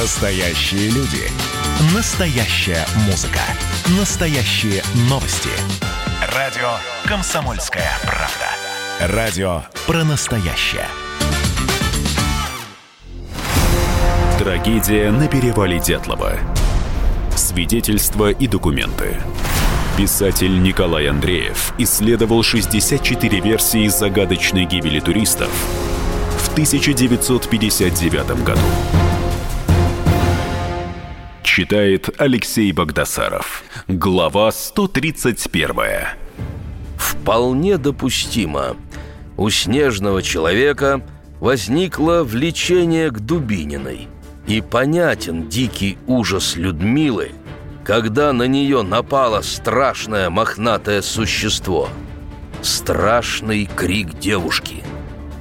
Настоящие люди. Настоящая музыка. Настоящие новости. Радио «Комсомольская правда». Радио про настоящее. Трагедия на перевале Дятлова. Свидетельства и документы. Писатель Николай Андреев исследовал 64 версии загадочной гибели туристов в 1959 году. Читает Алексей Богдасаров. Глава 131. Вполне допустимо. У снежного человека возникло влечение к Дубининой. И понятен дикий ужас Людмилы, когда на нее напало страшное мохнатое существо. Страшный крик девушки.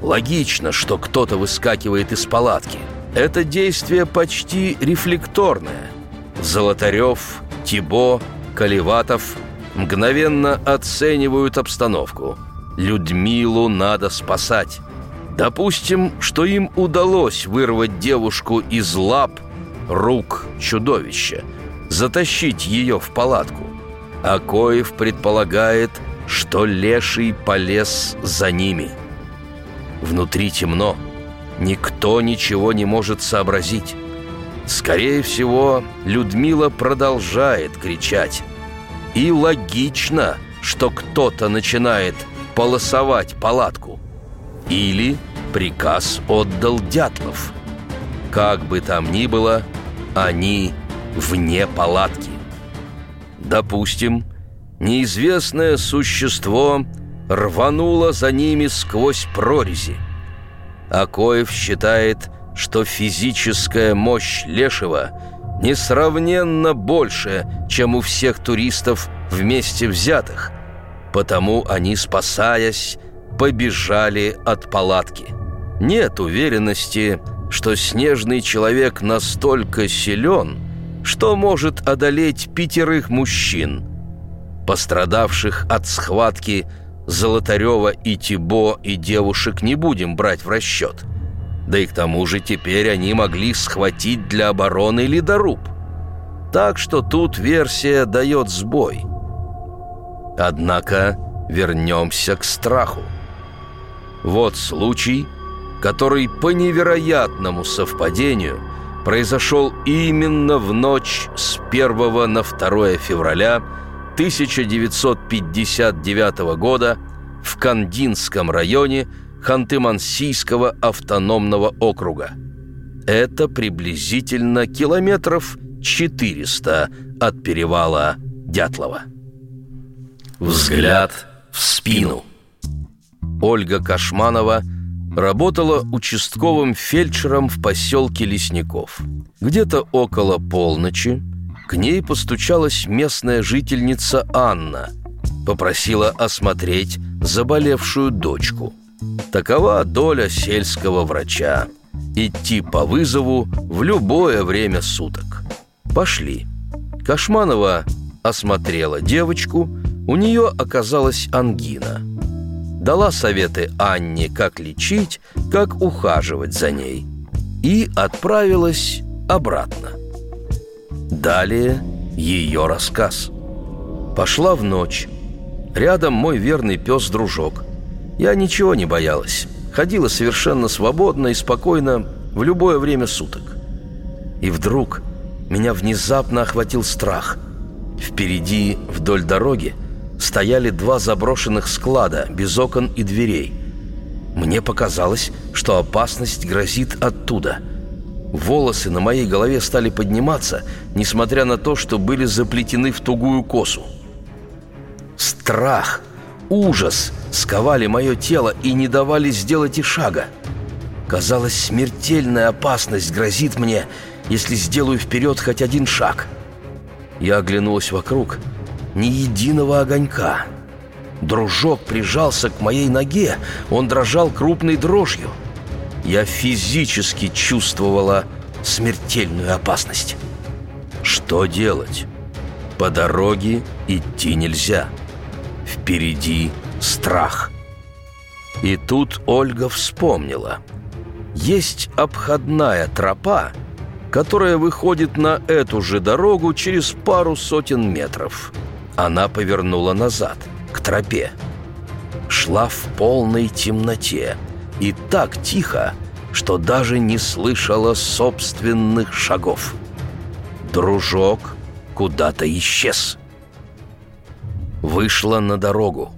Логично, что кто-то выскакивает из палатки. Это действие почти рефлекторное. Золотарев, Тибо, Каливатов мгновенно оценивают обстановку. Людмилу надо спасать. Допустим, что им удалось вырвать девушку из лап, рук чудовища – затащить ее в палатку. А Коев предполагает, что Леший полез за ними. Внутри темно, никто ничего не может сообразить. Скорее всего, Людмила продолжает кричать. И логично, что кто-то начинает полосовать палатку. Или приказ отдал Дятлов. Как бы там ни было, они вне палатки. Допустим, неизвестное существо рвануло за ними сквозь прорези. Акоев считает, что физическая мощь Лешего несравненно больше, чем у всех туристов вместе взятых, потому они, спасаясь, побежали от палатки. Нет уверенности, что снежный человек настолько силен – что может одолеть пятерых мужчин, пострадавших от схватки Золотарева и Тибо и девушек не будем брать в расчет. Да и к тому же теперь они могли схватить для обороны ледоруб. Так что тут версия дает сбой. Однако вернемся к страху. Вот случай, который по невероятному совпадению – произошел именно в ночь с 1 на 2 февраля 1959 года в Кандинском районе Ханты-Мансийского автономного округа. Это приблизительно километров 400 от перевала Дятлова. Взгляд в спину. Ольга Кашманова – работала участковым фельдшером в поселке Лесников. Где-то около полночи к ней постучалась местная жительница Анна. Попросила осмотреть заболевшую дочку. Такова доля сельского врача. Идти по вызову в любое время суток. Пошли. Кашманова осмотрела девочку, у нее оказалась ангина – дала советы Анне, как лечить, как ухаживать за ней, и отправилась обратно. Далее ее рассказ. Пошла в ночь. Рядом мой верный пес-дружок. Я ничего не боялась. Ходила совершенно свободно и спокойно в любое время суток. И вдруг меня внезапно охватил страх. Впереди, вдоль дороги, стояли два заброшенных склада без окон и дверей. Мне показалось, что опасность грозит оттуда. Волосы на моей голове стали подниматься, несмотря на то, что были заплетены в тугую косу. Страх, ужас сковали мое тело и не давали сделать и шага. Казалось, смертельная опасность грозит мне, если сделаю вперед хоть один шаг. Я оглянулась вокруг — ни единого огонька. Дружок прижался к моей ноге, он дрожал крупной дрожью. Я физически чувствовала смертельную опасность. Что делать? По дороге идти нельзя. Впереди страх. И тут Ольга вспомнила. Есть обходная тропа, которая выходит на эту же дорогу через пару сотен метров. Она повернула назад, к тропе. Шла в полной темноте и так тихо, что даже не слышала собственных шагов. Дружок куда-то исчез. Вышла на дорогу.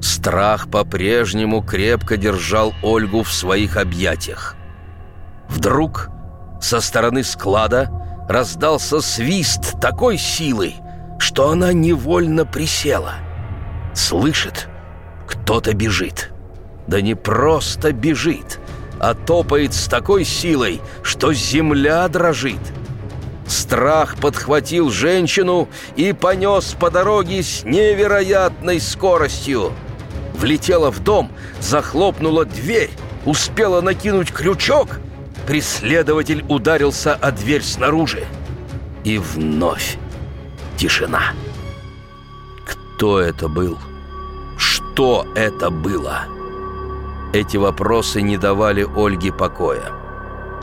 Страх по-прежнему крепко держал Ольгу в своих объятиях. Вдруг со стороны склада раздался свист такой силы, что она невольно присела. Слышит, кто-то бежит. Да не просто бежит, а топает с такой силой, что земля дрожит. Страх подхватил женщину и понес по дороге с невероятной скоростью. Влетела в дом, захлопнула дверь, успела накинуть крючок. Преследователь ударился о дверь снаружи. И вновь тишина. Кто это был? Что это было? Эти вопросы не давали Ольге покоя.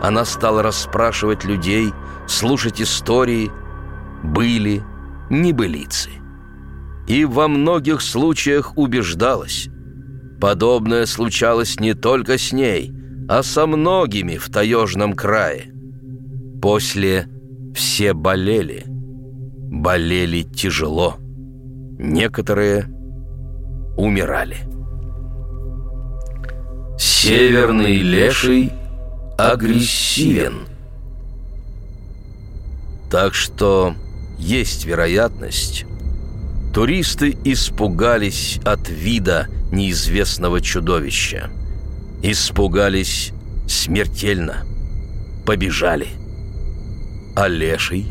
Она стала расспрашивать людей, слушать истории, были небылицы. И во многих случаях убеждалась. Подобное случалось не только с ней, а со многими в таежном крае. После все болели. Болели тяжело. Некоторые умирали. Северный леший агрессивен. Так что есть вероятность, туристы испугались от вида неизвестного чудовища. Испугались смертельно. Побежали. А леший?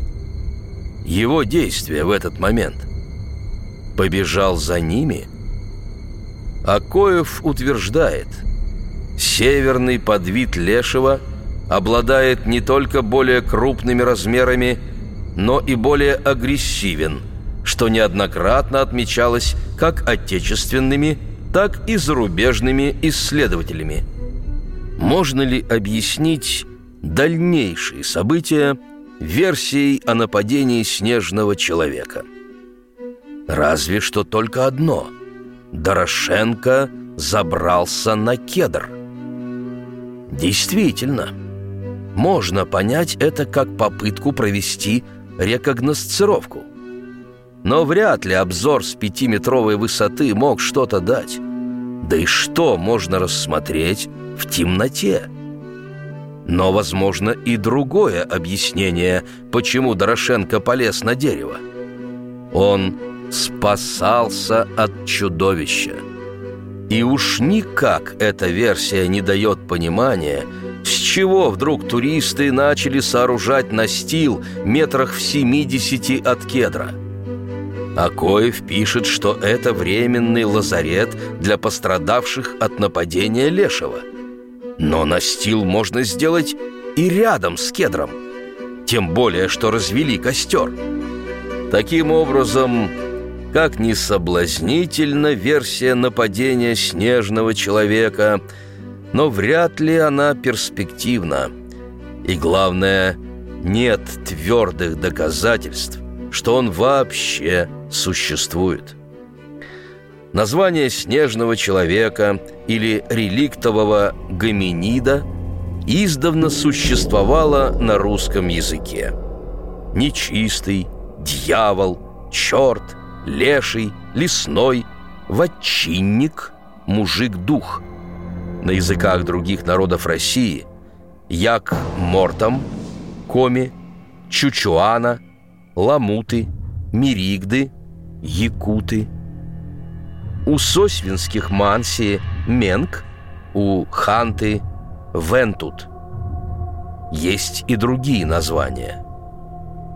Его действия в этот момент. Побежал за ними? Акоев утверждает – Северный подвид лешего обладает не только более крупными размерами, но и более агрессивен, что неоднократно отмечалось как отечественными, так и зарубежными исследователями. Можно ли объяснить дальнейшие события версией о нападении снежного человека? Разве что только одно – Дорошенко забрался на кедр – Действительно, можно понять это как попытку провести рекогносцировку. Но вряд ли обзор с пятиметровой высоты мог что-то дать. Да и что можно рассмотреть в темноте? Но, возможно, и другое объяснение, почему Дорошенко полез на дерево. Он спасался от чудовища. И уж никак эта версия не дает понимания, с чего вдруг туристы начали сооружать настил метрах в 70 от кедра. Акоев пишет, что это временный лазарет для пострадавших от нападения Лешего. Но настил можно сделать и рядом с кедром. Тем более, что развели костер. Таким образом, как ни соблазнительна версия нападения снежного человека, но вряд ли она перспективна. И главное, нет твердых доказательств, что он вообще существует. Название снежного человека или реликтового гоминида издавна существовало на русском языке. Нечистый, дьявол, черт – леший, лесной, ватчинник, мужик-дух. На языках других народов России як мортом, коми, чучуана, ламуты, миригды, якуты. У сосвинских мансии менг, у ханты вентут. Есть и другие названия.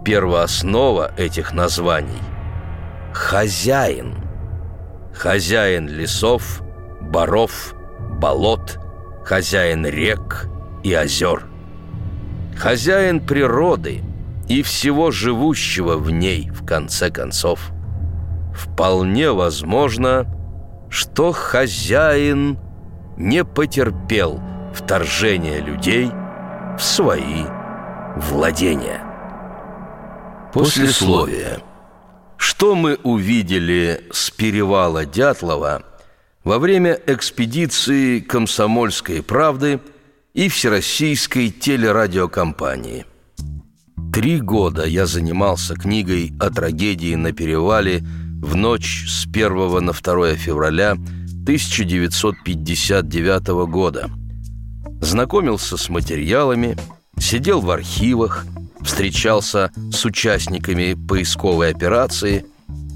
Первооснова этих названий – хозяин. Хозяин лесов, боров, болот, хозяин рек и озер. Хозяин природы и всего живущего в ней, в конце концов. Вполне возможно, что хозяин не потерпел вторжения людей в свои владения. Послесловие. Что мы увидели с перевала Дятлова во время экспедиции «Комсомольской правды» и Всероссийской телерадиокомпании? Три года я занимался книгой о трагедии на перевале в ночь с 1 на 2 февраля 1959 года. Знакомился с материалами, сидел в архивах – встречался с участниками поисковой операции,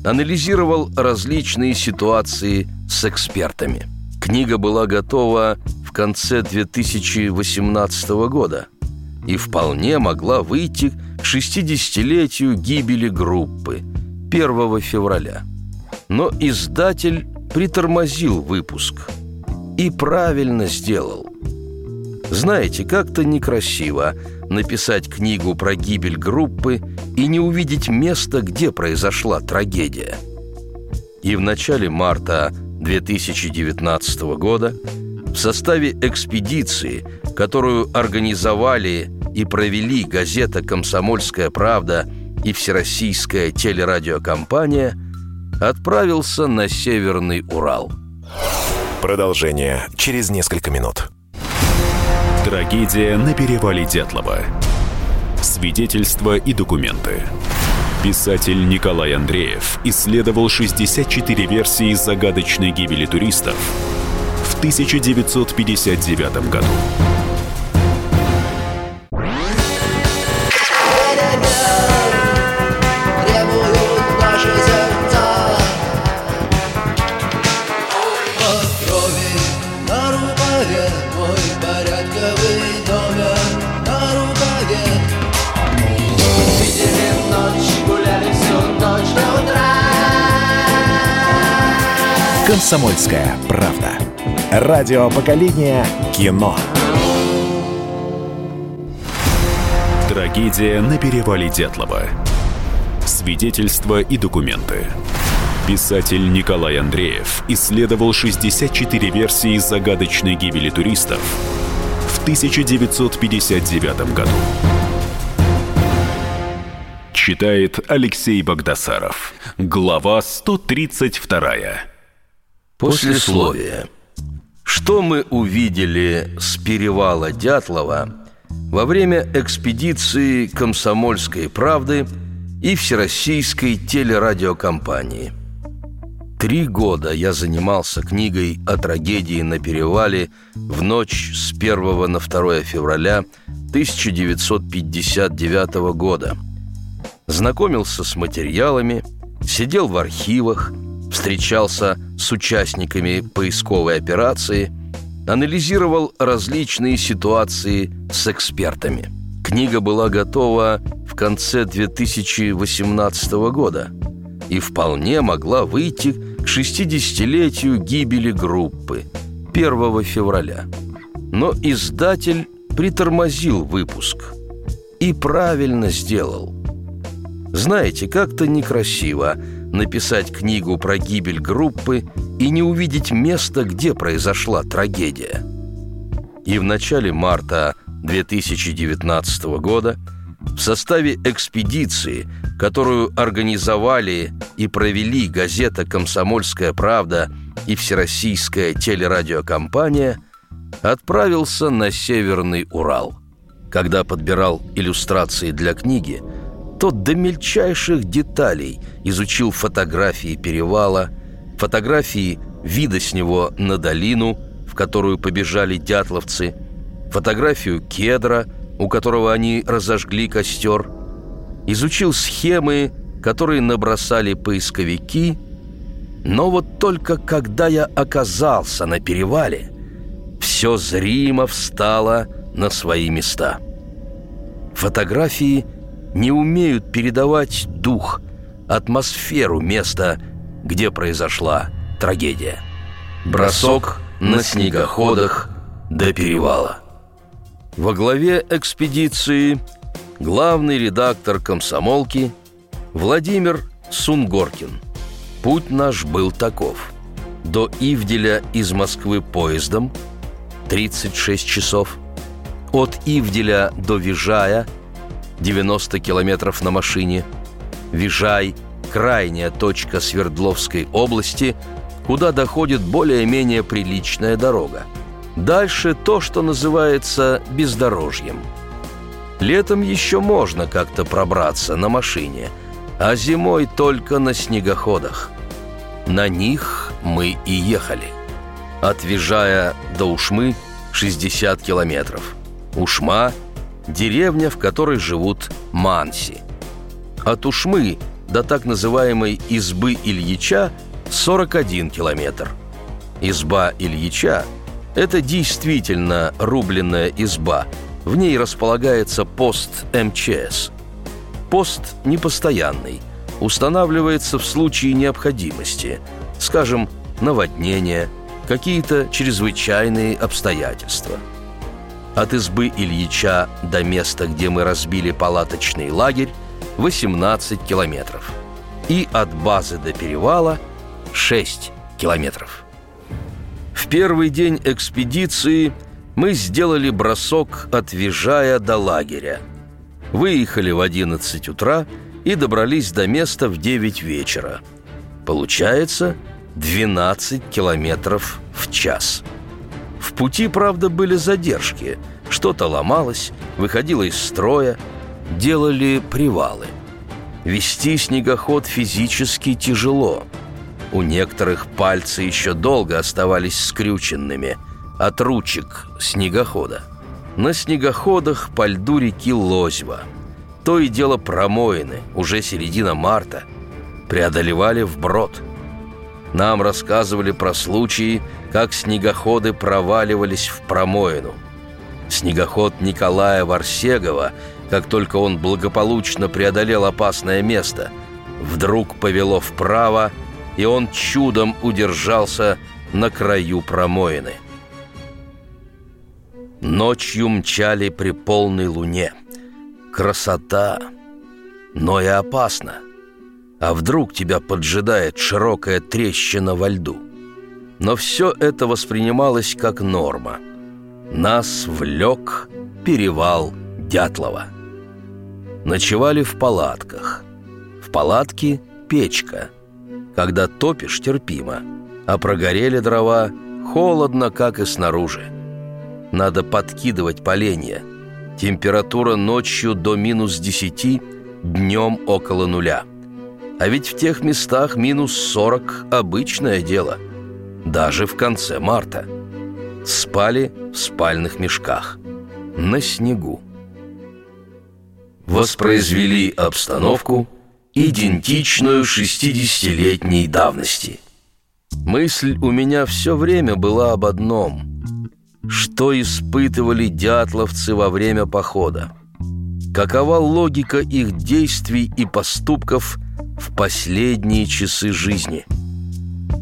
анализировал различные ситуации с экспертами. Книга была готова в конце 2018 года и вполне могла выйти к 60-летию гибели группы 1 февраля. Но издатель притормозил выпуск и правильно сделал. Знаете, как-то некрасиво написать книгу про гибель группы и не увидеть место, где произошла трагедия. И в начале марта 2019 года в составе экспедиции, которую организовали и провели газета «Комсомольская правда» и Всероссийская телерадиокомпания, отправился на Северный Урал. Продолжение через несколько минут. Трагедия на перевале Дятлова. Свидетельства и документы. Писатель Николай Андреев исследовал 64 версии загадочной гибели туристов в 1959 году. «Комсомольская правда». Радио поколения кино. Трагедия на перевале Дятлова. Свидетельства и документы. Писатель Николай Андреев исследовал 64 версии загадочной гибели туристов в 1959 году. Читает Алексей Богдасаров. Глава 132. Послесловие. Что мы увидели с перевала Дятлова во время экспедиции «Комсомольской правды» и Всероссийской телерадиокомпании? Три года я занимался книгой о трагедии на перевале в ночь с 1 на 2 февраля 1959 года. Знакомился с материалами, сидел в архивах – встречался с участниками поисковой операции, анализировал различные ситуации с экспертами. Книга была готова в конце 2018 года и вполне могла выйти к 60-летию гибели группы 1 февраля. Но издатель притормозил выпуск и правильно сделал. Знаете, как-то некрасиво – написать книгу про гибель группы и не увидеть места, где произошла трагедия. И в начале марта 2019 года в составе экспедиции, которую организовали и провели газета «Комсомольская правда» и Всероссийская телерадиокомпания, отправился на Северный Урал. Когда подбирал иллюстрации для книги – тот до мельчайших деталей изучил фотографии перевала, фотографии вида с него на долину, в которую побежали дятловцы, фотографию кедра, у которого они разожгли костер, изучил схемы, которые набросали поисковики, но вот только когда я оказался на перевале, все зримо встало на свои места. Фотографии – не умеют передавать дух, атмосферу места, где произошла трагедия. Бросок на снегоходах до перевала. Во главе экспедиции главный редактор комсомолки Владимир Сунгоркин. Путь наш был таков. До Ивделя из Москвы поездом 36 часов. От Ивделя до Вижая – 90 километров на машине, Вижай – крайняя точка Свердловской области, куда доходит более-менее приличная дорога. Дальше то, что называется бездорожьем. Летом еще можно как-то пробраться на машине, а зимой только на снегоходах. На них мы и ехали. От Вижая до Ушмы 60 километров. Ушма – деревня, в которой живут манси. От Ушмы до так называемой избы Ильича 41 километр. Изба Ильича – это действительно рубленная изба. В ней располагается пост МЧС. Пост непостоянный, устанавливается в случае необходимости, скажем, наводнения, какие-то чрезвычайные обстоятельства. От избы Ильича до места, где мы разбили палаточный лагерь, 18 километров. И от базы до перевала – 6 километров. В первый день экспедиции мы сделали бросок от Вижая до лагеря. Выехали в 11 утра и добрались до места в 9 вечера. Получается 12 километров в час. В пути, правда, были задержки. Что-то ломалось, выходило из строя, делали привалы. Вести снегоход физически тяжело – у некоторых пальцы еще долго оставались скрюченными от ручек снегохода. На снегоходах по льду реки Лозьва. То и дело промоины, уже середина марта, преодолевали вброд. Нам рассказывали про случаи, как снегоходы проваливались в промоину. Снегоход Николая Варсегова, как только он благополучно преодолел опасное место, вдруг повело вправо и он чудом удержался на краю промоины. Ночью мчали при полной луне. Красота, но и опасно. А вдруг тебя поджидает широкая трещина во льду? Но все это воспринималось как норма. Нас влек перевал Дятлова. Ночевали в палатках. В палатке печка – когда топишь, терпимо, а прогорели дрова холодно, как и снаружи. Надо подкидывать поленья. Температура ночью до минус десяти, днем около нуля. А ведь в тех местах минус сорок – обычное дело. Даже в конце марта. Спали в спальных мешках. На снегу. Воспроизвели обстановку – идентичную 60-летней давности. Мысль у меня все время была об одном. Что испытывали дятловцы во время похода? Какова логика их действий и поступков в последние часы жизни?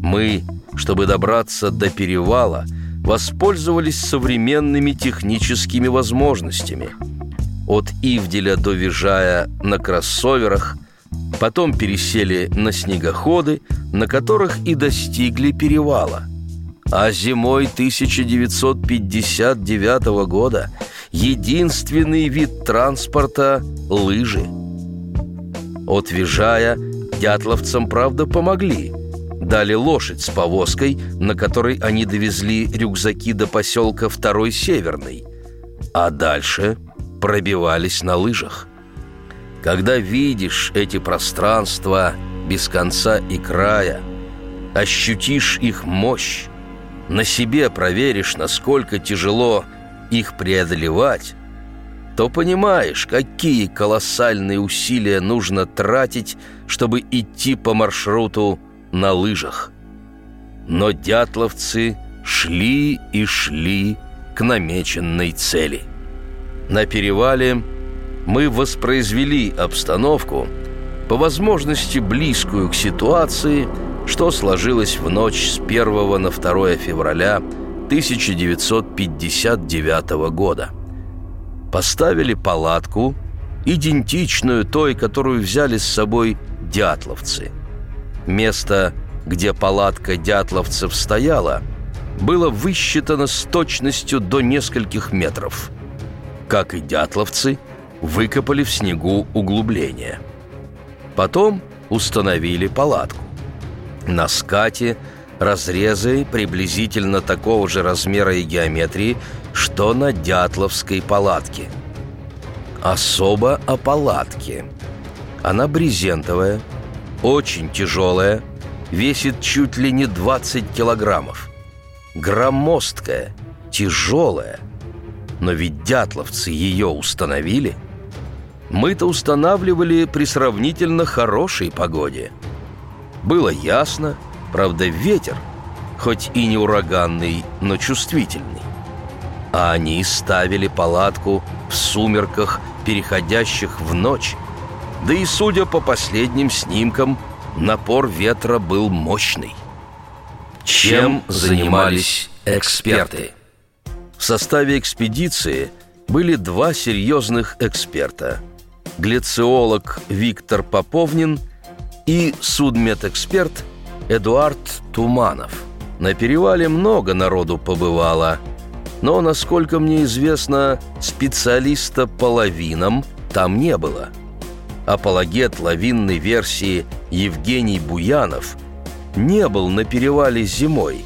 Мы, чтобы добраться до перевала, воспользовались современными техническими возможностями. От Ивделя до Вижая на кроссоверах – Потом пересели на снегоходы, на которых и достигли перевала. А зимой 1959 года единственный вид транспорта – лыжи. От Вижая дятловцам, правда, помогли. Дали лошадь с повозкой, на которой они довезли рюкзаки до поселка Второй Северный. А дальше пробивались на лыжах. Когда видишь эти пространства без конца и края, ощутишь их мощь, на себе проверишь, насколько тяжело их преодолевать, то понимаешь, какие колоссальные усилия нужно тратить, чтобы идти по маршруту на лыжах. Но дятловцы шли и шли к намеченной цели. На перевале – мы воспроизвели обстановку, по возможности близкую к ситуации, что сложилось в ночь с 1 на 2 февраля 1959 года. Поставили палатку, идентичную той, которую взяли с собой дятловцы. Место, где палатка дятловцев стояла, было высчитано с точностью до нескольких метров. Как и дятловцы – выкопали в снегу углубление. Потом установили палатку. На скате разрезы приблизительно такого же размера и геометрии, что на Дятловской палатке. Особо о палатке. Она брезентовая, очень тяжелая, весит чуть ли не 20 килограммов. Громоздкая, тяжелая. Но ведь дятловцы ее установили. Мы-то устанавливали при сравнительно хорошей погоде. Было ясно, правда ветер, хоть и не ураганный, но чувствительный. А они ставили палатку в сумерках, переходящих в ночь. Да и, судя по последним снимкам, напор ветра был мощный. Чем занимались эксперты? В составе экспедиции были два серьезных эксперта. Глициолог Виктор Поповнин и судмедэксперт Эдуард Туманов. На перевале много народу побывало, но, насколько мне известно, специалиста по лавинам там не было – апологет лавинной версии Евгений Буянов не был на перевале зимой,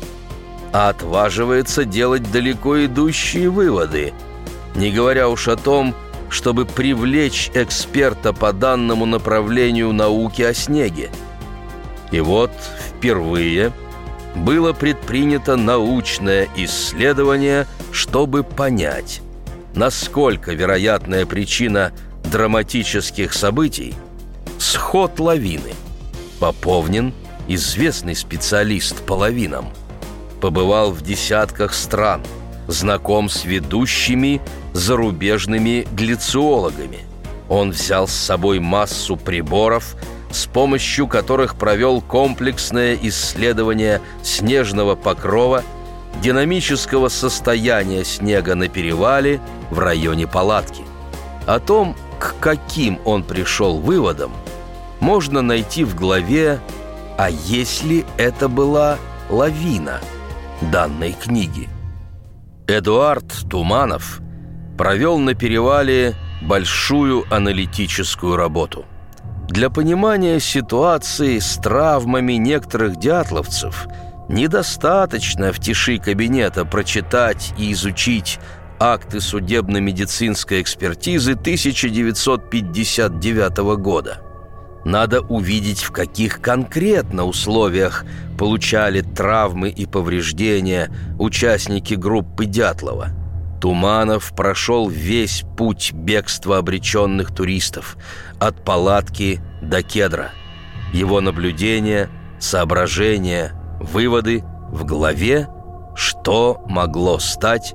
а отваживается делать далеко идущие выводы, не говоря уж о том, чтобы привлечь эксперта по данному направлению науки о снеге. И вот впервые было предпринято научное исследование, чтобы понять, насколько вероятная причина драматических событий – сход лавины. Поповнин, известный специалист по лавинам, побывал в десятках стран, знаком с ведущими зарубежными глициологами. Он взял с собой массу приборов, с помощью которых провел комплексное исследование снежного покрова, динамического состояния снега на перевале в районе палатки. О том, к каким он пришел выводам, можно найти в главе «А если это была лавина?» данной книги. Эдуард Туманов провел на перевале большую аналитическую работу. Для понимания ситуации с травмами некоторых дятловцев недостаточно в тиши кабинета прочитать и изучить акты судебно-медицинской экспертизы 1959 года. Надо увидеть, в каких конкретно условиях получали травмы и повреждения участники группы Дятлова. Туманов прошел весь путь бегства обреченных туристов, от палатки до кедра. Его наблюдения, соображения, выводы в голове, что могло стать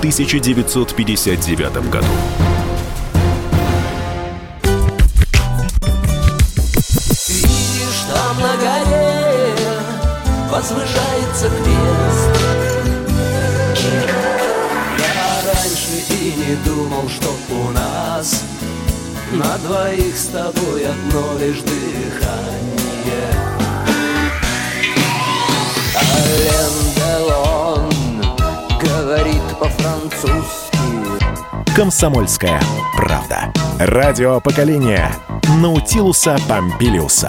1959 году. Видишь, там на горе возвышается крест. Я раньше и не думал, что у нас на двоих с тобой одно лишь дыхание. Ален говорит по-французски. «Комсомольская правда». Радио поколения Наутилуса Помпилиуса.